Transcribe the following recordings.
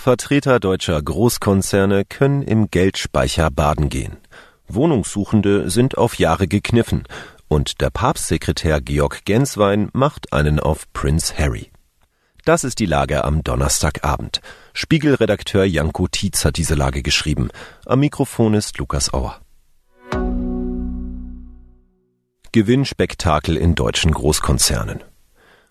Vertreter deutscher Großkonzerne können im Geldspeicher baden gehen. Wohnungssuchende sind auf Jahre gekniffen und der Papstsekretär Georg Genswein macht einen auf Prince Harry. Das ist die Lage am Donnerstagabend. Spiegelredakteur Janko Tietz hat diese Lage geschrieben. Am Mikrofon ist Lukas Auer. Gewinnspektakel in deutschen Großkonzernen.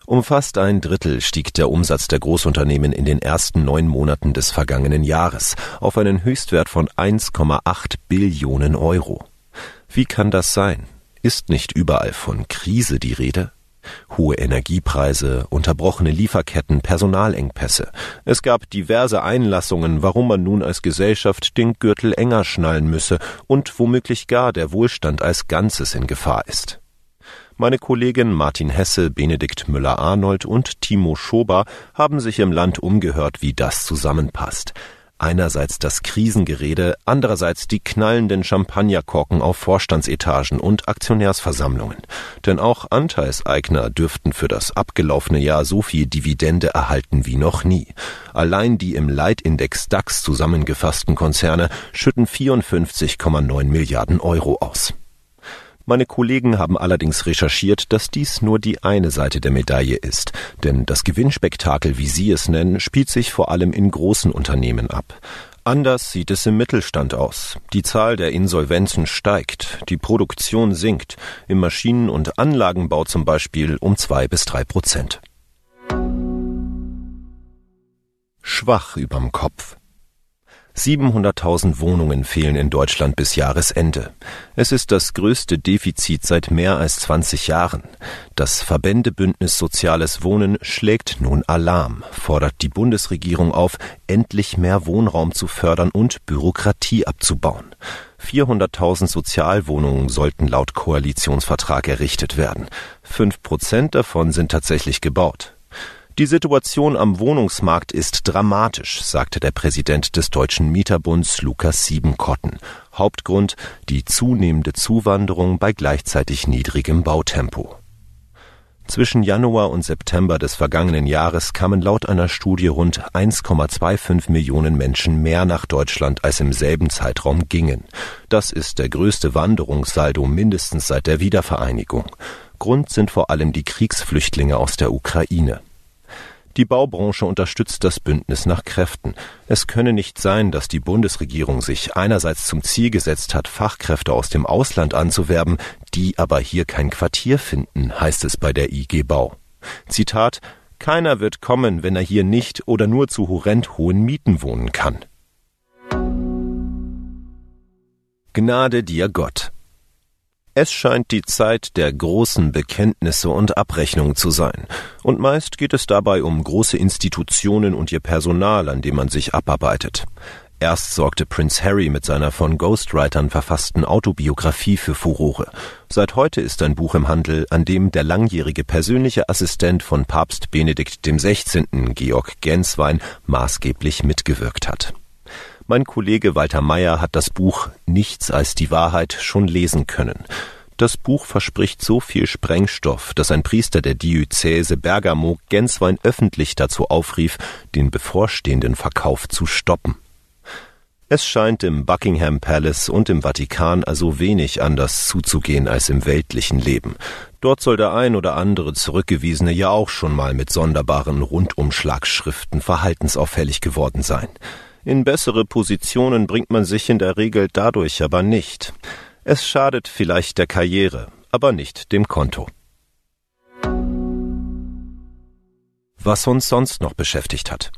Um fast ein Drittel stieg der Umsatz der Großunternehmen in den ersten neun Monaten des vergangenen Jahres auf einen Höchstwert von 1,8 Billionen Euro. Wie kann das sein? Ist nicht überall von Krise die Rede? Hohe Energiepreise, unterbrochene Lieferketten, Personalengpässe. Es gab diverse Einlassungen, warum man nun als Gesellschaft den Gürtel enger schnallen müsse und womöglich gar der Wohlstand als Ganzes in Gefahr ist. Meine Kollegen Martin Hesse, Benedikt Müller-Arnold und Timo Schober haben sich im Land umgehört, wie das zusammenpasst. Einerseits das Krisengerede, andererseits die knallenden Champagnerkorken auf Vorstandsetagen und Aktionärsversammlungen. Denn auch Anteilseigner dürften für das abgelaufene Jahr so viel Dividende erhalten wie noch nie. Allein die im Leitindex DAX zusammengefassten Konzerne schütten 54,9 Milliarden Euro aus. Meine Kollegen haben allerdings recherchiert, dass dies nur die eine Seite der Medaille ist, denn das Gewinnspektakel, wie Sie es nennen, spielt sich vor allem in großen Unternehmen ab. Anders sieht es im Mittelstand aus. Die Zahl der Insolvenzen steigt, die Produktion sinkt, im Maschinen- und Anlagenbau zum Beispiel um zwei bis drei Prozent. Schwach überm Kopf. 700.000 Wohnungen fehlen in Deutschland bis Jahresende. Es ist das größte Defizit seit mehr als 20 Jahren. Das Verbändebündnis Soziales Wohnen schlägt nun Alarm, fordert die Bundesregierung auf, endlich mehr Wohnraum zu fördern und Bürokratie abzubauen. 400.000 Sozialwohnungen sollten laut Koalitionsvertrag errichtet werden. Fünf Prozent davon sind tatsächlich gebaut. Die Situation am Wohnungsmarkt ist dramatisch, sagte der Präsident des Deutschen Mieterbunds Lukas Siebenkotten. Hauptgrund die zunehmende Zuwanderung bei gleichzeitig niedrigem Bautempo. Zwischen Januar und September des vergangenen Jahres kamen laut einer Studie rund 1,25 Millionen Menschen mehr nach Deutschland als im selben Zeitraum gingen. Das ist der größte Wanderungssaldo mindestens seit der Wiedervereinigung. Grund sind vor allem die Kriegsflüchtlinge aus der Ukraine. Die Baubranche unterstützt das Bündnis nach Kräften. Es könne nicht sein, dass die Bundesregierung sich einerseits zum Ziel gesetzt hat, Fachkräfte aus dem Ausland anzuwerben, die aber hier kein Quartier finden, heißt es bei der IG Bau. Zitat Keiner wird kommen, wenn er hier nicht oder nur zu horrend hohen Mieten wohnen kann. Gnade dir Gott. Es scheint die Zeit der großen Bekenntnisse und Abrechnungen zu sein, und meist geht es dabei um große Institutionen und ihr Personal, an dem man sich abarbeitet. Erst sorgte Prince Harry mit seiner von Ghostwritern verfassten Autobiografie für Furore. Seit heute ist ein Buch im Handel, an dem der langjährige persönliche Assistent von Papst Benedikt XVI., Georg Genswein, maßgeblich mitgewirkt hat. Mein Kollege Walter Meyer hat das Buch Nichts als die Wahrheit schon lesen können. Das Buch verspricht so viel Sprengstoff, dass ein Priester der Diözese Bergamo Genswein öffentlich dazu aufrief, den bevorstehenden Verkauf zu stoppen. Es scheint im Buckingham Palace und im Vatikan also wenig anders zuzugehen als im weltlichen Leben. Dort soll der ein oder andere Zurückgewiesene ja auch schon mal mit sonderbaren Rundumschlagschriften verhaltensauffällig geworden sein. In bessere Positionen bringt man sich in der Regel dadurch aber nicht. Es schadet vielleicht der Karriere, aber nicht dem Konto. Was uns sonst noch beschäftigt hat.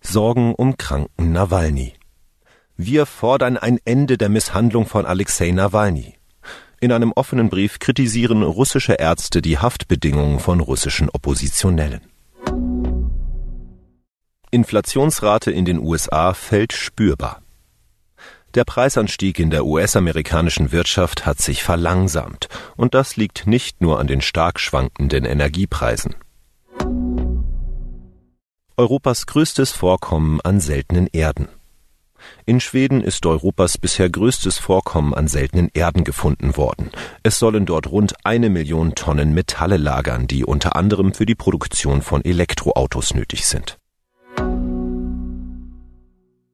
Sorgen um kranken Nawalny. Wir fordern ein Ende der Misshandlung von Alexei Nawalny. In einem offenen Brief kritisieren russische Ärzte die Haftbedingungen von russischen Oppositionellen. Inflationsrate in den USA fällt spürbar. Der Preisanstieg in der US-amerikanischen Wirtschaft hat sich verlangsamt, und das liegt nicht nur an den stark schwankenden Energiepreisen. Europas größtes Vorkommen an seltenen Erden. In Schweden ist Europas bisher größtes Vorkommen an seltenen Erden gefunden worden. Es sollen dort rund eine Million Tonnen Metalle lagern, die unter anderem für die Produktion von Elektroautos nötig sind.